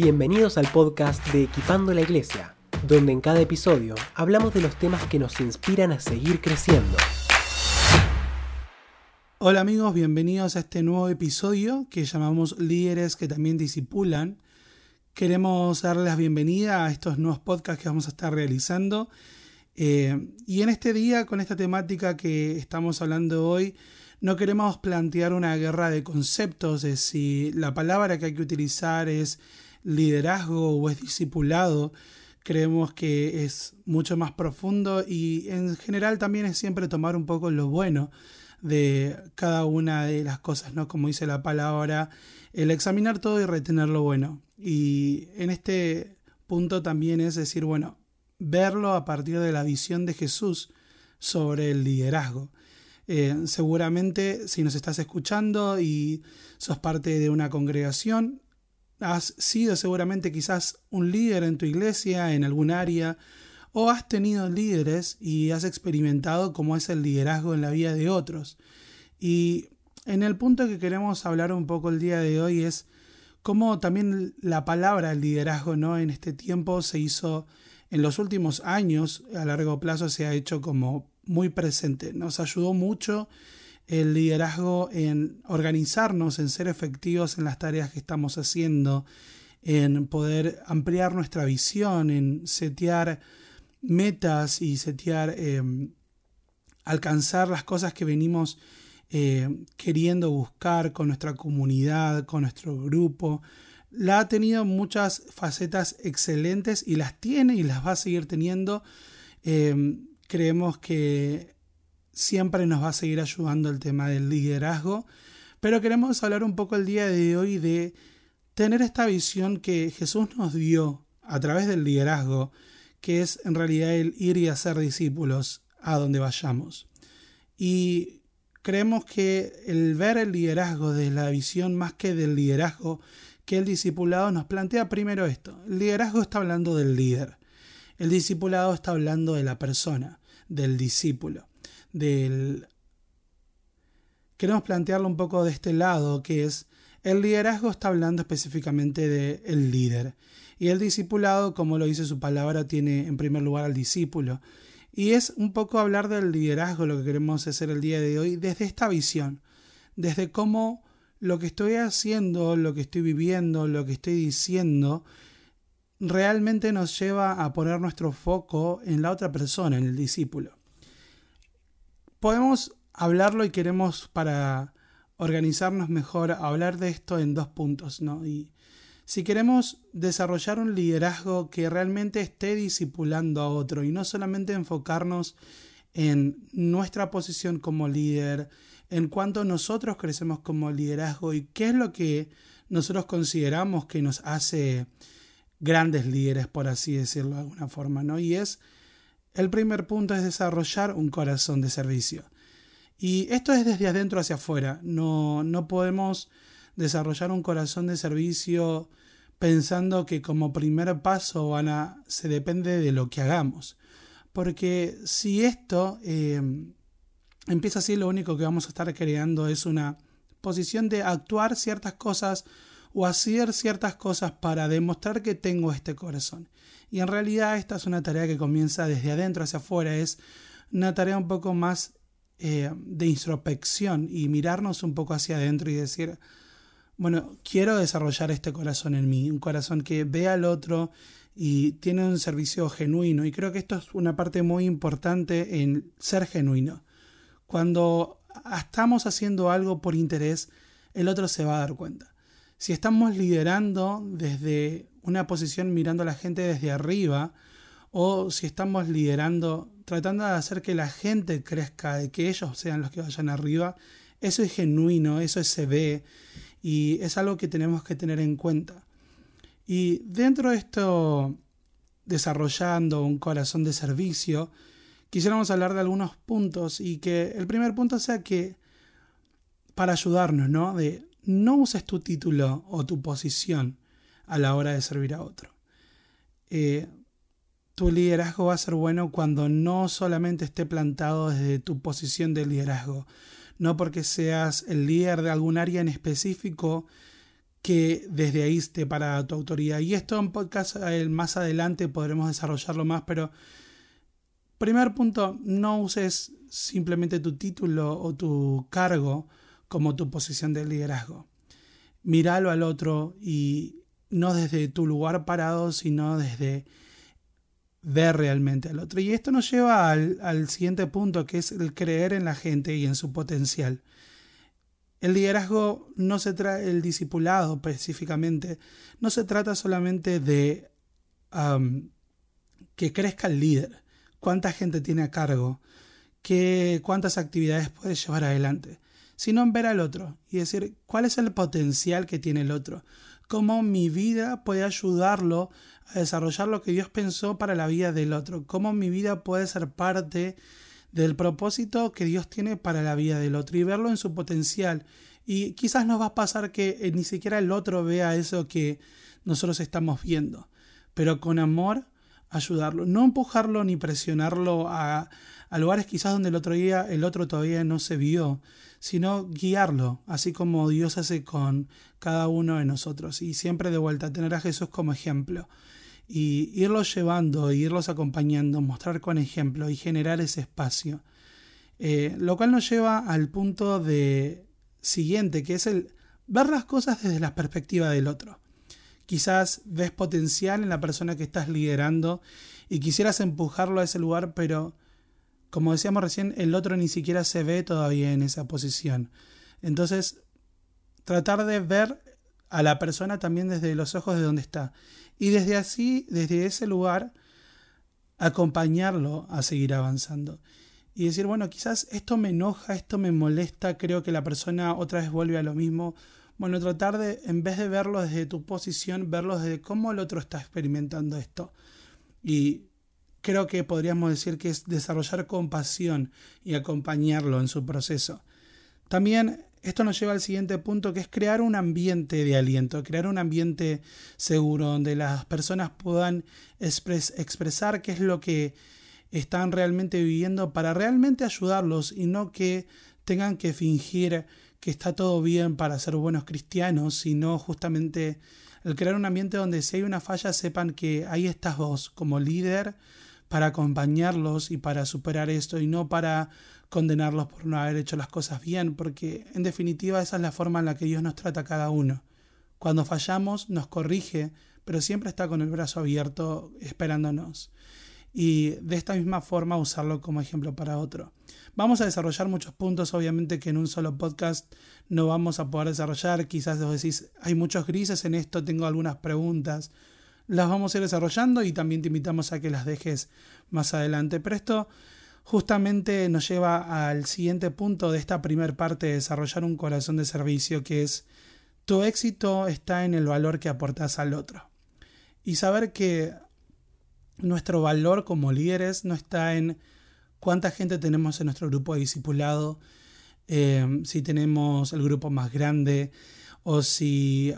Bienvenidos al podcast de Equipando la Iglesia, donde en cada episodio hablamos de los temas que nos inspiran a seguir creciendo. Hola amigos, bienvenidos a este nuevo episodio que llamamos Líderes que también disipulan. Queremos darles la bienvenida a estos nuevos podcasts que vamos a estar realizando. Eh, y en este día, con esta temática que estamos hablando hoy, no queremos plantear una guerra de conceptos de si la palabra que hay que utilizar es liderazgo o es discipulado. Creemos que es mucho más profundo y en general también es siempre tomar un poco lo bueno de cada una de las cosas, ¿no? Como dice la palabra, el examinar todo y retener lo bueno. Y en este punto también es decir, bueno, verlo a partir de la visión de Jesús sobre el liderazgo. Eh, seguramente si nos estás escuchando y sos parte de una congregación, has sido seguramente quizás un líder en tu iglesia, en algún área, o has tenido líderes y has experimentado cómo es el liderazgo en la vida de otros. Y en el punto que queremos hablar un poco el día de hoy es cómo también la palabra liderazgo ¿no? en este tiempo se hizo en los últimos años, a largo plazo se ha hecho como muy presente. Nos ayudó mucho el liderazgo en organizarnos, en ser efectivos en las tareas que estamos haciendo, en poder ampliar nuestra visión, en setear metas y setear, em, alcanzar las cosas que venimos eh, queriendo buscar con nuestra comunidad, con nuestro grupo. La ha tenido muchas facetas excelentes y las tiene y las va a seguir teniendo. Em, creemos que siempre nos va a seguir ayudando el tema del liderazgo, pero queremos hablar un poco el día de hoy de tener esta visión que Jesús nos dio a través del liderazgo, que es en realidad el ir y hacer discípulos a donde vayamos. Y creemos que el ver el liderazgo de la visión más que del liderazgo que el discipulado nos plantea primero esto. El liderazgo está hablando del líder. El discipulado está hablando de la persona, del discípulo, del... Queremos plantearlo un poco de este lado, que es el liderazgo está hablando específicamente del el líder. Y el discipulado, como lo dice su palabra, tiene en primer lugar al discípulo. Y es un poco hablar del liderazgo lo que queremos hacer el día de hoy desde esta visión, desde cómo lo que estoy haciendo, lo que estoy viviendo, lo que estoy diciendo, realmente nos lleva a poner nuestro foco en la otra persona, en el discípulo. Podemos hablarlo y queremos para organizarnos mejor hablar de esto en dos puntos, ¿no? Y si queremos desarrollar un liderazgo que realmente esté discipulando a otro y no solamente enfocarnos en nuestra posición como líder, en cuanto nosotros crecemos como liderazgo y qué es lo que nosotros consideramos que nos hace grandes líderes, por así decirlo de alguna forma, ¿no? Y es, el primer punto es desarrollar un corazón de servicio. Y esto es desde adentro hacia afuera, no, no podemos desarrollar un corazón de servicio pensando que como primer paso van a, se depende de lo que hagamos. Porque si esto eh, empieza así, lo único que vamos a estar creando es una posición de actuar ciertas cosas o hacer ciertas cosas para demostrar que tengo este corazón. Y en realidad esta es una tarea que comienza desde adentro hacia afuera, es una tarea un poco más eh, de introspección y mirarnos un poco hacia adentro y decir, bueno, quiero desarrollar este corazón en mí, un corazón que vea al otro y tiene un servicio genuino. Y creo que esto es una parte muy importante en ser genuino. Cuando estamos haciendo algo por interés, el otro se va a dar cuenta. Si estamos liderando desde una posición mirando a la gente desde arriba, o si estamos liderando tratando de hacer que la gente crezca, de que ellos sean los que vayan arriba, eso es genuino, eso se ve y es algo que tenemos que tener en cuenta. Y dentro de esto, desarrollando un corazón de servicio, quisiéramos hablar de algunos puntos y que el primer punto sea que para ayudarnos, ¿no? No uses tu título o tu posición a la hora de servir a otro. Eh, tu liderazgo va a ser bueno cuando no solamente esté plantado desde tu posición de liderazgo, no porque seas el líder de algún área en específico, que desde ahí esté para tu autoridad. Y esto en podcast eh, más adelante podremos desarrollarlo más, pero primer punto, no uses simplemente tu título o tu cargo como tu posición de liderazgo. Míralo al otro y no desde tu lugar parado, sino desde ver realmente al otro. Y esto nos lleva al, siguiente punto, que es el creer en la gente y en su potencial. El liderazgo no se trata, el discipulado específicamente, no se trata solamente de que crezca el líder, cuánta gente tiene a cargo, qué, cuántas actividades puede llevar adelante, sino en ver al otro y decir cuál es el potencial que tiene el otro, cómo mi vida puede ayudarlo a desarrollar lo que Dios pensó para la vida del otro, cómo mi vida puede ser parte del propósito que Dios tiene para la vida del otro y verlo en su potencial. Y quizás nos va a pasar que eh, ni siquiera el otro vea eso que nosotros estamos viendo, pero con amor ayudarlo, no empujarlo ni presionarlo a, a lugares quizás donde el otro día el otro todavía no se vio, sino guiarlo, así como Dios hace con cada uno de nosotros. Y siempre de vuelta, tener a Jesús como ejemplo y irlos llevando, irlos acompañando, mostrar con ejemplo y generar ese espacio. Eh, lo cual nos lleva al punto de siguiente, que es el ver las cosas desde la perspectiva del otro. Quizás ves potencial en la persona que estás liderando y quisieras empujarlo a ese lugar, pero como decíamos recién, el otro ni siquiera se ve todavía en esa posición. Entonces, tratar de ver a la persona también desde los ojos de donde está y desde así, desde ese lugar, acompañarlo a seguir avanzando. Y decir, bueno, quizás esto me enoja, esto me molesta, creo que la persona otra vez vuelve a lo mismo. Bueno, tratar de, en vez de verlo desde tu posición, verlo desde cómo el otro está experimentando esto. Y creo que podríamos decir que es desarrollar compasión y acompañarlo en su proceso. También esto nos lleva al siguiente punto, que es crear un ambiente de aliento, crear un ambiente seguro donde las personas puedan expresar qué es lo que están realmente viviendo para realmente ayudarlos y no que tengan que fingir que está todo bien para ser buenos cristianos, sino justamente el crear un ambiente donde si hay una falla sepan que ahí estás vos como líder para acompañarlos y para superar esto y no para condenarlos por no haber hecho las cosas bien, porque en definitiva esa es la forma en la que Dios nos trata a cada uno. Cuando fallamos nos corrige, pero siempre está con el brazo abierto esperándonos. Y de esta misma forma usarlo como ejemplo para otro. Vamos a desarrollar muchos puntos, obviamente que en un solo podcast no vamos a poder desarrollar. Quizás os decís, hay muchos grises en esto, tengo algunas preguntas. Las vamos a ir desarrollando y también te invitamos a que las dejes más adelante. Pero esto justamente nos lleva al siguiente punto de esta primera parte de desarrollar un corazón de servicio, que es tu éxito está en el valor que aportas al otro. Y saber que nuestro valor como líderes no está en cuánta gente tenemos en nuestro grupo de discipulado, eh, si tenemos el grupo más grande o si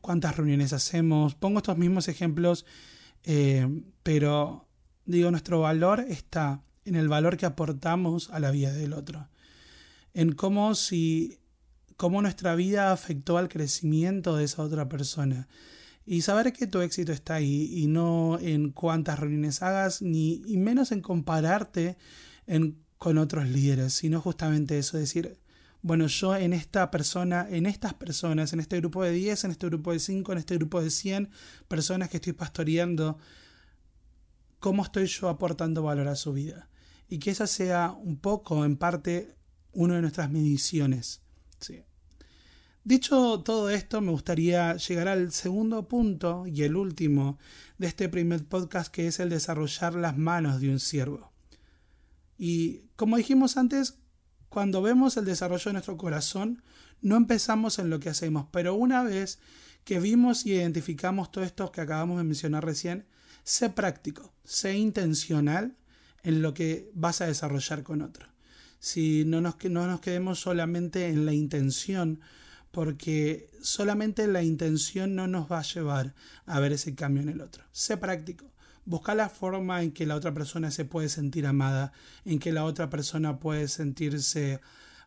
cuántas reuniones hacemos. Pongo estos mismos ejemplos, eh, pero digo, nuestro valor está en el valor que aportamos a la vida del otro, en cómo si cómo nuestra vida afectó al crecimiento de esa otra persona. Y saber que tu éxito está ahí y no en cuántas reuniones hagas, ni y menos en compararte con otros líderes, sino justamente eso, decir, bueno, yo en esta persona, en estas personas, en este grupo de 10, en este grupo de 5, en este grupo de 100 personas que estoy pastoreando, ¿cómo estoy yo aportando valor a su vida? y que esa sea un poco, en parte, una de nuestras mediciones. Dicho todo esto, me gustaría llegar al segundo punto y el último de este primer podcast, que es el desarrollar las manos de un siervo. Y como dijimos antes, cuando vemos el desarrollo de nuestro corazón, no empezamos en lo que hacemos, pero una vez que vimos y identificamos todo esto que acabamos de mencionar recién, sé práctico, sé intencional en lo que vas a desarrollar con otro. Si no nos, no nos quedemos solamente en la intención, porque solamente la intención no nos va a llevar a ver ese cambio en el otro. Sé práctico. Busca la forma en que la otra persona se puede sentir amada, en que la otra persona puede sentirse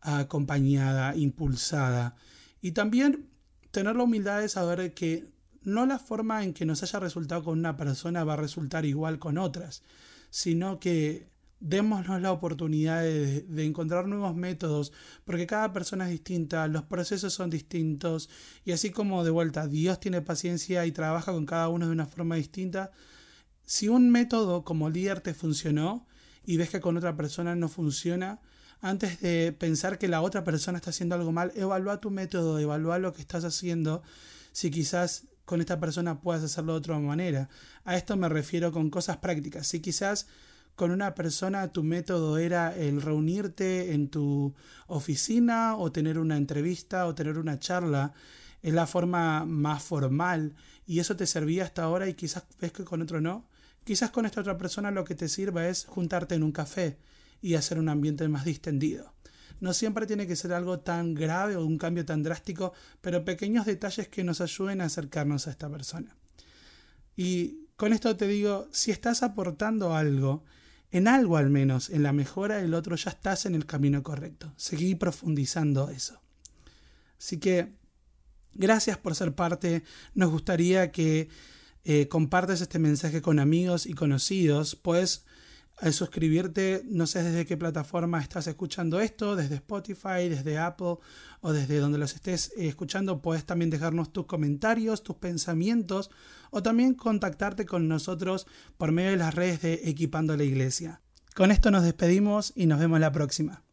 acompañada, impulsada. Y también tener la humildad de saber que no la forma en que nos haya resultado con una persona va a resultar igual con otras, sino que démonos la oportunidad de, encontrar nuevos métodos, porque cada persona es distinta, los procesos son distintos, y así como de vuelta Dios tiene paciencia y trabaja con cada uno de una forma distinta, si un método como líder te funcionó y ves que con otra persona no funciona, antes de pensar que la otra persona está haciendo algo mal, evalúa tu método, evalúa lo que estás haciendo, si quizás con esta persona puedas hacerlo de otra manera. A esto me refiero con cosas prácticas. Si quizás con una persona tu método era el reunirte en tu oficina o tener una entrevista o tener una charla, es la forma más formal y eso te servía hasta ahora y quizás ves que con otro no. Quizás con esta otra persona lo que te sirva es juntarte en un café y hacer un ambiente más distendido. No siempre tiene que ser algo tan grave o un cambio tan drástico, pero pequeños detalles que nos ayuden a acercarnos a esta persona. Y con esto te digo, si estás aportando algo, en algo al menos, en la mejora del otro, ya estás en el camino correcto. Seguí profundizando eso. Así que, gracias por ser parte. Nos gustaría que eh, compartas este mensaje con amigos y conocidos. Puedes eh, suscribirte, no sé desde qué plataforma estás escuchando esto, desde Spotify, desde Apple o desde donde los estés eh, escuchando. Puedes también dejarnos tus comentarios, tus pensamientos o también contactarte con nosotros por medio de las redes de Equipando la Iglesia. Con esto nos despedimos y nos vemos la próxima.